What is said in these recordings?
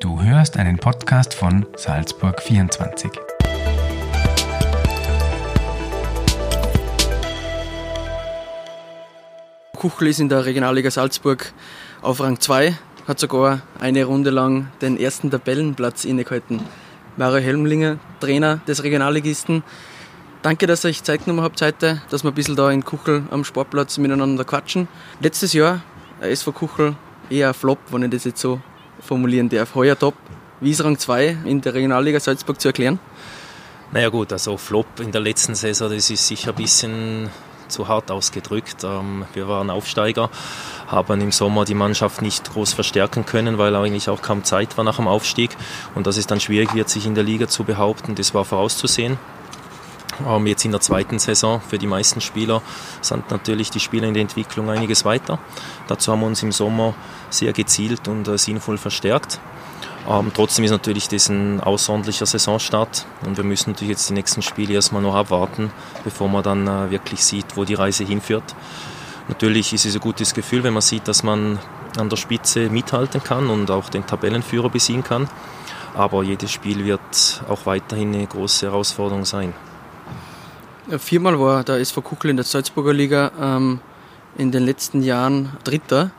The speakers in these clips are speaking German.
Du hörst einen Podcast von Salzburg 24. Kuchel ist in der Regionalliga Salzburg auf Rang 2, hat sogar eine Runde lang den ersten Tabellenplatz innegehalten. Mario Helmlinger, Trainer des Regionalligisten. Danke, dass ihr euch Zeit genommen habt heute, dass wir ein bisschen da in Kuchel am Sportplatz miteinander quatschen. Letztes Jahr, SV Kuchel, eher ein Flop, wenn ich das jetzt so formulieren darf. Heuer top. Wie ist Rang 2 in der Regionalliga Salzburg zu erklären? Naja gut, also Flop in der letzten Saison, das ist sicher ein bisschen zu hart ausgedrückt. Ähm, wir waren Aufsteiger, haben im Sommer die Mannschaft nicht groß verstärken können, weil eigentlich auch kaum Zeit war nach dem Aufstieg und dass es dann schwierig wird, sich in der Liga zu behaupten, das war vorauszusehen. Ähm, jetzt in der zweiten Saison für die meisten Spieler sind natürlich die Spieler in der Entwicklung einiges weiter. Dazu haben wir uns im Sommer sehr gezielt und äh, sinnvoll verstärkt. Ähm, trotzdem ist natürlich das ein außerordentlicher Saisonstart und wir müssen natürlich jetzt die nächsten Spiele erstmal noch abwarten, bevor man dann äh, wirklich sieht, wo die Reise hinführt. Natürlich ist es ein gutes Gefühl, wenn man sieht, dass man an der Spitze mithalten kann und auch den Tabellenführer besiegen kann. Aber jedes Spiel wird auch weiterhin eine große Herausforderung sein. Viermal war der SV Kuckel in der Salzburger Liga ähm, in den letzten Jahren Dritter.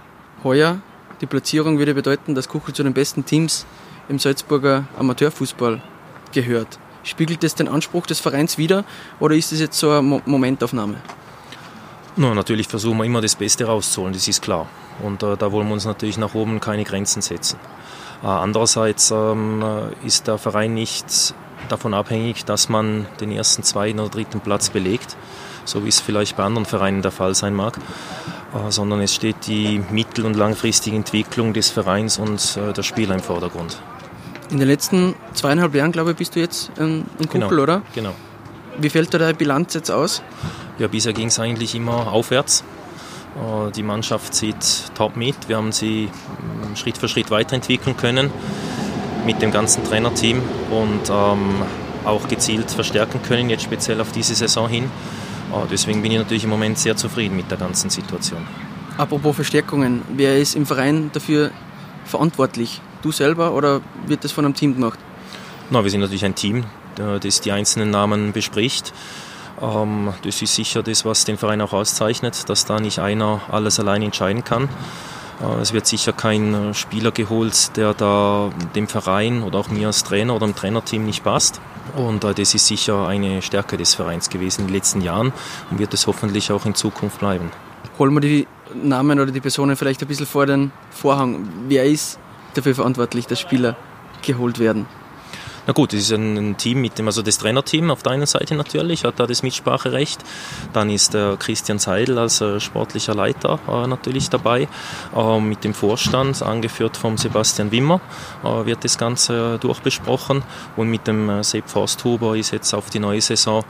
Heuer die Platzierung würde bedeuten, dass Kuchel zu den besten Teams im Salzburger Amateurfußball gehört. Spiegelt das den Anspruch des Vereins wider oder ist das jetzt so eine Mo Momentaufnahme? No, natürlich versuchen wir immer das Beste rauszuholen, das ist klar. Und äh, da wollen wir uns natürlich nach oben keine Grenzen setzen. Äh, andererseits ähm, ist der Verein nicht davon abhängig, dass man den ersten, zweiten oder dritten Platz belegt, so wie es vielleicht bei anderen Vereinen der Fall sein mag. Äh, sondern es steht die mittel- und langfristige Entwicklung des Vereins und äh, der Spieler im Vordergrund. In den letzten zweieinhalb Jahren, glaube ich, bist du jetzt ähm, in Kuppel, genau, oder? Genau. Wie fällt da deine Bilanz jetzt aus? Ja, bisher ging es eigentlich immer aufwärts. Äh, die Mannschaft zieht top mit. Wir haben sie ähm, Schritt für Schritt weiterentwickeln können mit dem ganzen Trainerteam und ähm, auch gezielt verstärken können, jetzt speziell auf diese Saison hin. Oh, deswegen bin ich natürlich im Moment sehr zufrieden mit der ganzen Situation. Apropos Verstärkungen, wer ist im Verein dafür verantwortlich? Du selber oder wird das von einem Team gemacht? Na, wir sind natürlich ein Team, das die einzelnen Namen bespricht. Ähm, das ist sicher das, was den Verein auch auszeichnet, dass da nicht einer alles allein entscheiden kann. Äh, es wird sicher kein Spieler geholt, der da dem Verein oder auch mir als Trainer oder dem Trainerteam nicht passt. Und äh, das ist sicher eine Stärke des Vereins gewesen in den letzten Jahren und wird es hoffentlich auch in Zukunft bleiben. Holen wir die Namen oder die Personen vielleicht ein bisschen vor den Vorhang. Wer ist dafür verantwortlich, dass Spieler geholt werden? Na gut, es ist ein Team mit dem, also das Trainerteam auf der einen Seite natürlich, hat da das Mitspracherecht. Dann ist der Christian Seidel als äh, sportlicher Leiter äh, natürlich dabei. Äh, mit dem Vorstand, angeführt vom Sebastian Wimmer, wird das Ganze durchbesprochen. Und mit dem Sepp Forsthuber ist jetzt auf die neue Saison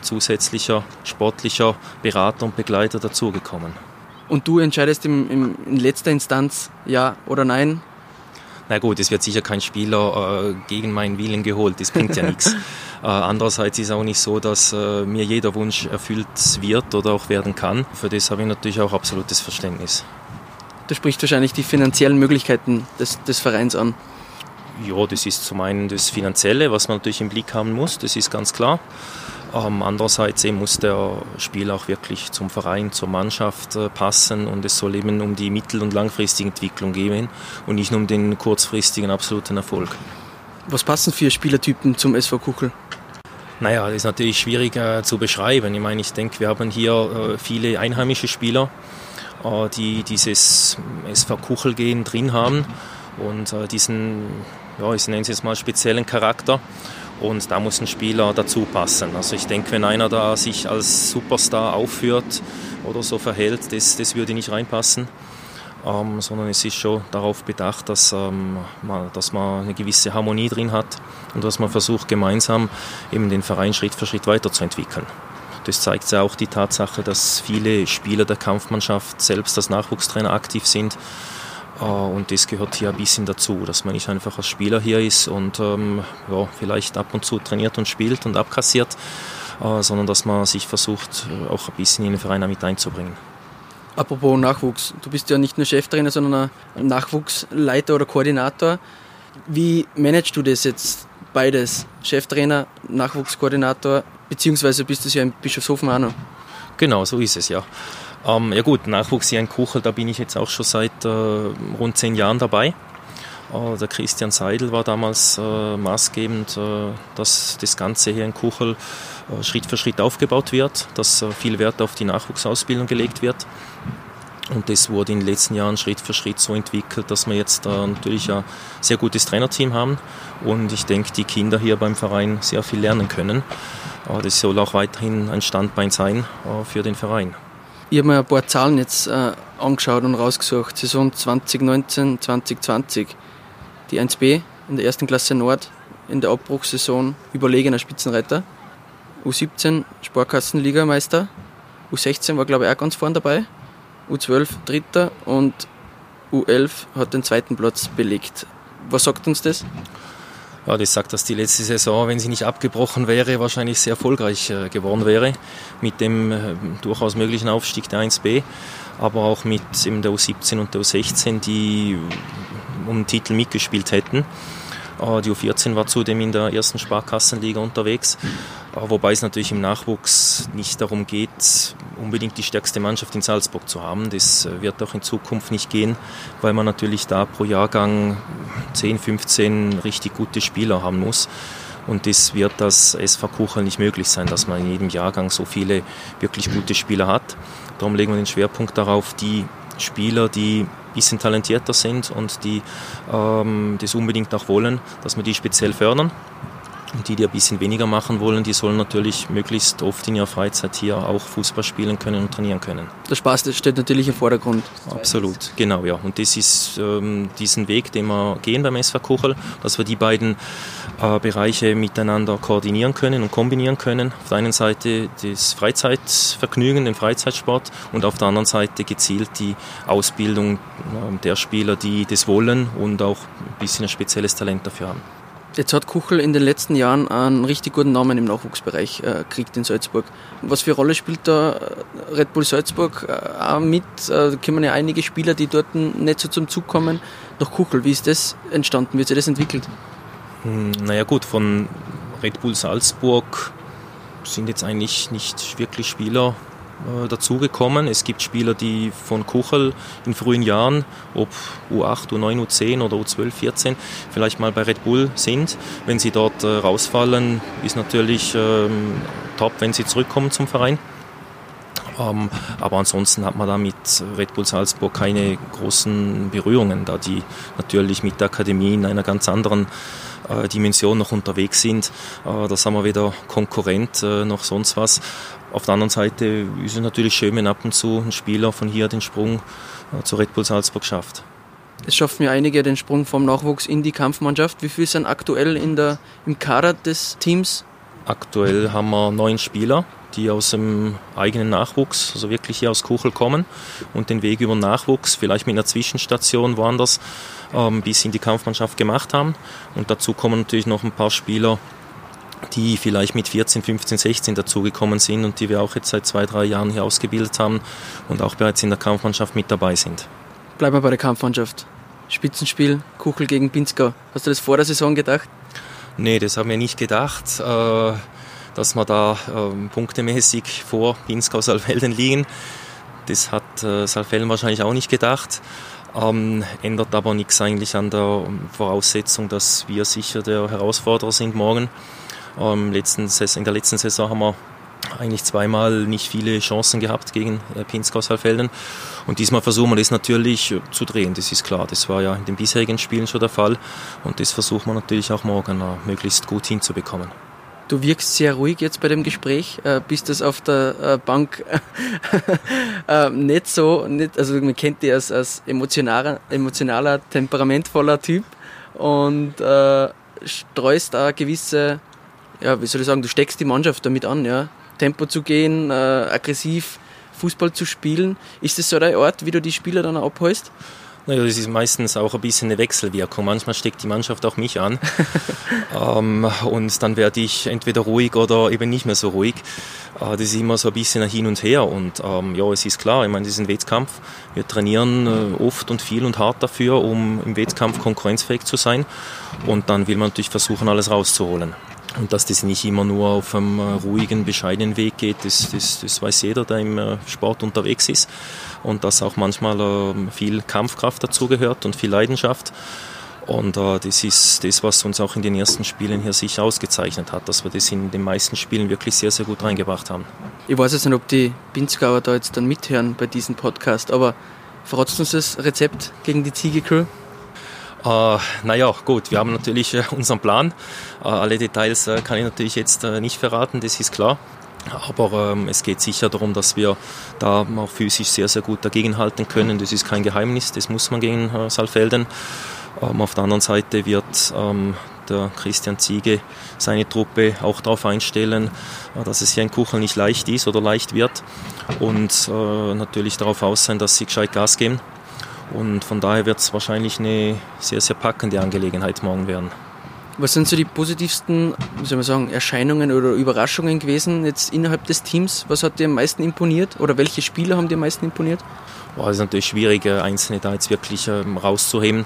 zusätzlicher sportlicher Berater und Begleiter dazugekommen. Und du entscheidest im, im, in letzter Instanz ja oder nein, na gut, es wird sicher kein Spieler äh, gegen meinen Willen geholt, das bringt ja nichts. Äh, andererseits ist es auch nicht so, dass äh, mir jeder Wunsch erfüllt wird oder auch werden kann. Für das habe ich natürlich auch absolutes Verständnis. Du sprichst wahrscheinlich die finanziellen Möglichkeiten des, des Vereins an. Ja, das ist zum einen das Finanzielle, was man natürlich im Blick haben muss, das ist ganz klar. Ähm, andererseits muss der Spieler auch wirklich zum Verein, zur Mannschaft äh, passen und es soll eben um die mittel- und langfristige Entwicklung gehen und nicht nur um den kurzfristigen absoluten Erfolg. Was passen für Spielertypen zum SV Kuchel? Naja, das ist natürlich schwierig äh, zu beschreiben. Ich meine, ich denke, wir haben hier äh, viele einheimische Spieler, äh, die dieses SV Kuchel-Gehen drin haben und äh, diesen, ja, ich nenne es jetzt mal speziellen Charakter und da muss ein Spieler dazu passen. Also ich denke, wenn einer da sich als Superstar aufführt oder so verhält, das, das würde nicht reinpassen. Ähm, sondern es ist schon darauf bedacht, dass, ähm, man, dass man eine gewisse Harmonie drin hat und dass man versucht, gemeinsam eben den Verein Schritt für Schritt weiterzuentwickeln. Das zeigt ja auch die Tatsache, dass viele Spieler der Kampfmannschaft selbst als Nachwuchstrainer aktiv sind und das gehört hier ein bisschen dazu, dass man nicht einfach als Spieler hier ist und ähm, ja, vielleicht ab und zu trainiert und spielt und abkassiert, äh, sondern dass man sich versucht, äh, auch ein bisschen in den Verein mit einzubringen. Apropos Nachwuchs, du bist ja nicht nur Cheftrainer, sondern ein Nachwuchsleiter oder Koordinator. Wie managst du das jetzt beides? Cheftrainer, Nachwuchskoordinator, beziehungsweise bist du ja in Bischofshofen auch noch? Genau, so ist es ja. Ähm, ja gut, Nachwuchs hier in Kuchel, da bin ich jetzt auch schon seit äh, rund zehn Jahren dabei. Äh, der Christian Seidel war damals äh, maßgebend, äh, dass das Ganze hier in Kuchel äh, Schritt für Schritt aufgebaut wird, dass äh, viel Wert auf die Nachwuchsausbildung gelegt wird. Und das wurde in den letzten Jahren Schritt für Schritt so entwickelt, dass wir jetzt äh, natürlich ein sehr gutes Trainerteam haben und ich denke, die Kinder hier beim Verein sehr viel lernen können. Äh, das soll auch weiterhin ein Standbein sein äh, für den Verein. Ich habe mir ein paar Zahlen jetzt äh, angeschaut und rausgesucht. Saison 2019, 2020. Die 1B in der ersten Klasse Nord in der Abbruchssaison überlegener Spitzenreiter. U17 Sparkassenligameister. U16 war glaube ich auch ganz vorne dabei. U12 Dritter und U11 hat den zweiten Platz belegt. Was sagt uns das? Ja, das sagt, dass die letzte Saison, wenn sie nicht abgebrochen wäre, wahrscheinlich sehr erfolgreich äh, geworden wäre. Mit dem äh, durchaus möglichen Aufstieg der 1B, aber auch mit eben der U17 und der U16, die um den Titel mitgespielt hätten. Äh, die U14 war zudem in der ersten Sparkassenliga unterwegs, äh, wobei es natürlich im Nachwuchs nicht darum geht, unbedingt die stärkste Mannschaft in Salzburg zu haben. Das äh, wird auch in Zukunft nicht gehen, weil man natürlich da pro Jahrgang 10, 15 richtig gute Spieler haben muss. Und das wird das SV Kuchel nicht möglich sein, dass man in jedem Jahrgang so viele wirklich gute Spieler hat. Darum legen wir den Schwerpunkt darauf, die Spieler, die ein bisschen talentierter sind und die ähm, das unbedingt auch wollen, dass wir die speziell fördern. Und die, die ein bisschen weniger machen wollen, die sollen natürlich möglichst oft in ihrer Freizeit hier auch Fußball spielen können und trainieren können. Der Spaß das steht natürlich im Vordergrund. Absolut, genau, ja. Und das ist ähm, diesen Weg, den wir gehen beim SV Kuchel, dass wir die beiden äh, Bereiche miteinander koordinieren können und kombinieren können. Auf der einen Seite das Freizeitvergnügen, den Freizeitsport und auf der anderen Seite gezielt die Ausbildung äh, der Spieler, die das wollen und auch ein bisschen ein spezielles Talent dafür haben. Jetzt hat Kuchel in den letzten Jahren einen richtig guten Namen im Nachwuchsbereich äh, gekriegt in Salzburg. Was für eine Rolle spielt da äh, Red Bull Salzburg äh, auch mit? Äh, da kommen ja einige Spieler, die dort nicht so zum Zug kommen, nach Kuchel. Wie ist das entstanden? Wie hat sich das entwickelt? Hm, naja gut, von Red Bull Salzburg sind jetzt eigentlich nicht wirklich Spieler äh, dazugekommen. Es gibt Spieler, die von Kuchel in frühen Jahren, ob U8, U9, U10 oder U12, 14, vielleicht mal bei Red Bull sind. Wenn sie dort äh, rausfallen, ist natürlich ähm, top, wenn sie zurückkommen zum Verein. Ähm, aber ansonsten hat man da mit Red Bull Salzburg keine großen Berührungen, da die natürlich mit der Akademie in einer ganz anderen äh, Dimension noch unterwegs sind. Äh, da sind wir weder Konkurrent noch sonst was. Auf der anderen Seite ist es natürlich schön, wenn ab und zu ein Spieler von hier den Sprung äh, zu Red Bull Salzburg schafft. Es schaffen ja einige den Sprung vom Nachwuchs in die Kampfmannschaft. Wie viele sind aktuell in der, im Kader des Teams? Aktuell haben wir neun Spieler, die aus dem eigenen Nachwuchs, also wirklich hier aus Kuchel kommen und den Weg über den Nachwuchs, vielleicht mit einer Zwischenstation woanders, ähm, bis in die Kampfmannschaft gemacht haben. Und dazu kommen natürlich noch ein paar Spieler, die vielleicht mit 14, 15, 16 dazugekommen sind und die wir auch jetzt seit zwei, drei Jahren hier ausgebildet haben und auch bereits in der Kampfmannschaft mit dabei sind. Bleiben wir bei der Kampfmannschaft. Spitzenspiel, Kuchel gegen Pinzgau. Hast du das vor der Saison gedacht? Nee, das haben wir nicht gedacht, äh, dass wir da ähm, punktemäßig vor Pinzgau Salfelden liegen. Das hat äh, Salfelden wahrscheinlich auch nicht gedacht. Ähm, ändert aber nichts eigentlich an der Voraussetzung, dass wir sicher der Herausforderer sind morgen. Ähm, letzten Saison, in der letzten Saison haben wir eigentlich zweimal nicht viele Chancen gehabt gegen äh, Pinzgau Saalfelden. Und diesmal versuchen wir das natürlich äh, zu drehen, das ist klar. Das war ja in den bisherigen Spielen schon der Fall. Und das versuchen wir natürlich auch morgen uh, möglichst gut hinzubekommen. Du wirkst sehr ruhig jetzt bei dem Gespräch, äh, bist das auf der äh, Bank äh, nicht so, nicht, also man kennt dich als, als emotionaler, emotionaler, temperamentvoller Typ und äh, streust da gewisse ja, wie soll ich sagen, du steckst die Mannschaft damit an, ja. Tempo zu gehen, äh, aggressiv Fußball zu spielen. Ist das so der Ort, wie du die Spieler dann abholst? Naja, das ist meistens auch ein bisschen eine Wechselwirkung. Manchmal steckt die Mannschaft auch mich an. ähm, und dann werde ich entweder ruhig oder eben nicht mehr so ruhig. Äh, das ist immer so ein bisschen ein Hin und Her. Und ähm, ja, es ist klar, ich meine, das ist ein Wettkampf. Wir trainieren äh, oft und viel und hart dafür, um im Wettkampf konkurrenzfähig zu sein. Und dann will man natürlich versuchen, alles rauszuholen. Und dass das nicht immer nur auf einem äh, ruhigen, bescheidenen Weg geht, das, das, das weiß jeder, der im äh, Sport unterwegs ist. Und dass auch manchmal ähm, viel Kampfkraft dazugehört und viel Leidenschaft. Und äh, das ist das, was uns auch in den ersten Spielen hier sicher ausgezeichnet hat, dass wir das in den meisten Spielen wirklich sehr, sehr gut reingebracht haben. Ich weiß jetzt nicht, ob die Pinzgauer da jetzt dann mithören bei diesem Podcast, aber verratst uns das Rezept gegen die Ziege-Crew? Äh, naja, gut, wir haben natürlich äh, unseren Plan. Äh, alle Details äh, kann ich natürlich jetzt nicht verraten, das ist klar. Aber ähm, es geht sicher darum, dass wir da auch physisch sehr, sehr gut dagegenhalten können. Das ist kein Geheimnis, das muss man gegen äh, Saalfelden. Ähm, auf der anderen Seite wird ähm, der Christian Ziege seine Truppe auch darauf einstellen, äh, dass es hier in Kuchel nicht leicht ist oder leicht wird und äh, natürlich darauf aus sein, dass sie gescheit Gas geben. Und von daher wird es wahrscheinlich eine sehr, sehr packende Angelegenheit morgen werden. Was sind so die positivsten, wie soll man sagen, Erscheinungen oder Überraschungen gewesen jetzt innerhalb des Teams? Was hat dir am meisten imponiert oder welche Spieler haben dir am meisten imponiert? Boah, es natürlich schwierig, äh, einzelne da jetzt wirklich ähm, rauszuheben.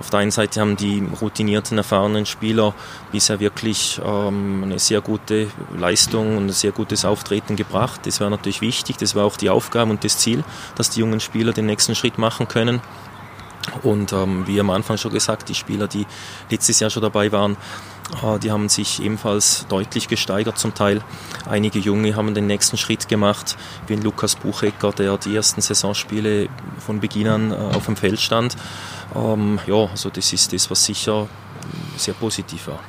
Auf der einen Seite haben die routinierten, erfahrenen Spieler bisher wirklich ähm, eine sehr gute Leistung und ein sehr gutes Auftreten gebracht. Das war natürlich wichtig, das war auch die Aufgabe und das Ziel, dass die jungen Spieler den nächsten Schritt machen können. Und ähm, wie am Anfang schon gesagt, die Spieler, die letztes Jahr schon dabei waren, äh, die haben sich ebenfalls deutlich gesteigert zum Teil. Einige Junge haben den nächsten Schritt gemacht, wie ein Lukas Buchecker, der die ersten Saisonspiele von Beginn an äh, auf dem Feld stand. Ähm, ja, also das ist das, was sicher sehr positiv war.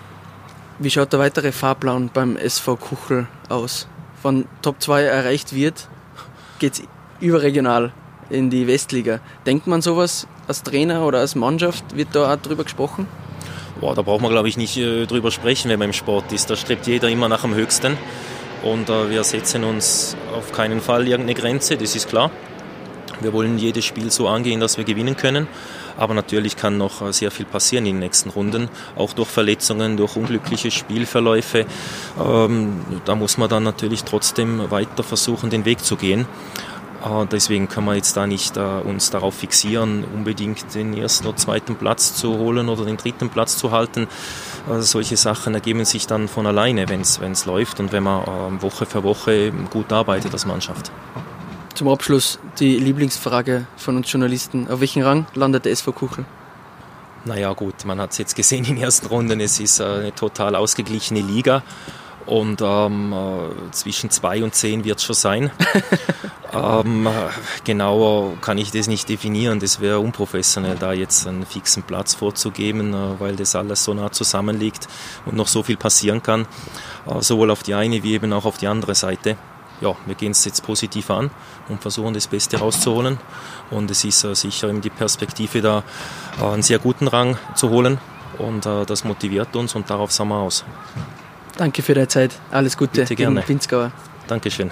Wie schaut der weitere Fahrplan beim SV Kuchel aus? Wenn Top 2 erreicht wird, geht es überregional in die Westliga. Denkt man sowas als Trainer oder als Mannschaft? Wird da auch drüber gesprochen? Boah, da braucht man, glaube ich, nicht äh, drüber sprechen, wenn man im Sport ist. Da strebt jeder immer nach dem Höchsten. Und äh, wir setzen uns auf keinen Fall irgendeine Grenze, das ist klar. Wir wollen jedes Spiel so angehen, dass wir gewinnen können. Aber natürlich kann noch äh, sehr viel passieren in den nächsten Runden, auch durch Verletzungen, durch unglückliche Spielverläufe. Ähm, da muss man dann natürlich trotzdem weiter versuchen, den Weg zu gehen. Äh, deswegen können wir jetzt da nicht äh, uns darauf fixieren, unbedingt den ersten oder zweiten Platz zu holen oder den dritten Platz zu halten. Äh, solche Sachen ergeben sich dann von alleine, wenn es läuft und wenn man Woche für Woche gut arbeitet als Mannschaft. Zum Abschluss die Lieblingsfrage von uns Journalisten. Auf welchen Rang landet der SV Kuchel? Naja gut, man hat es jetzt gesehen in den ersten Runden. Es ist eine total ausgeglichene Liga. Und ähm, zwischen zwei und zehn wird es schon sein. ähm, genauer kann ich das nicht definieren. Das wäre unprofessionell, da jetzt einen fixen Platz vorzugeben, äh, weil das alles so nah zusammenliegt und noch so viel passieren kann. Äh, sowohl auf die eine wie eben auch auf die andere Seite. Ja, wir gehen es jetzt positiv an und versuchen das Beste rauszuholen. Und es ist äh, sicher eben die Perspektive, da äh, einen sehr guten Rang zu holen. Und äh, das motiviert uns und darauf sind wir aus. Danke für deine Zeit. Alles Gute. Bitte gerne. Pinzgauer. Dankeschön.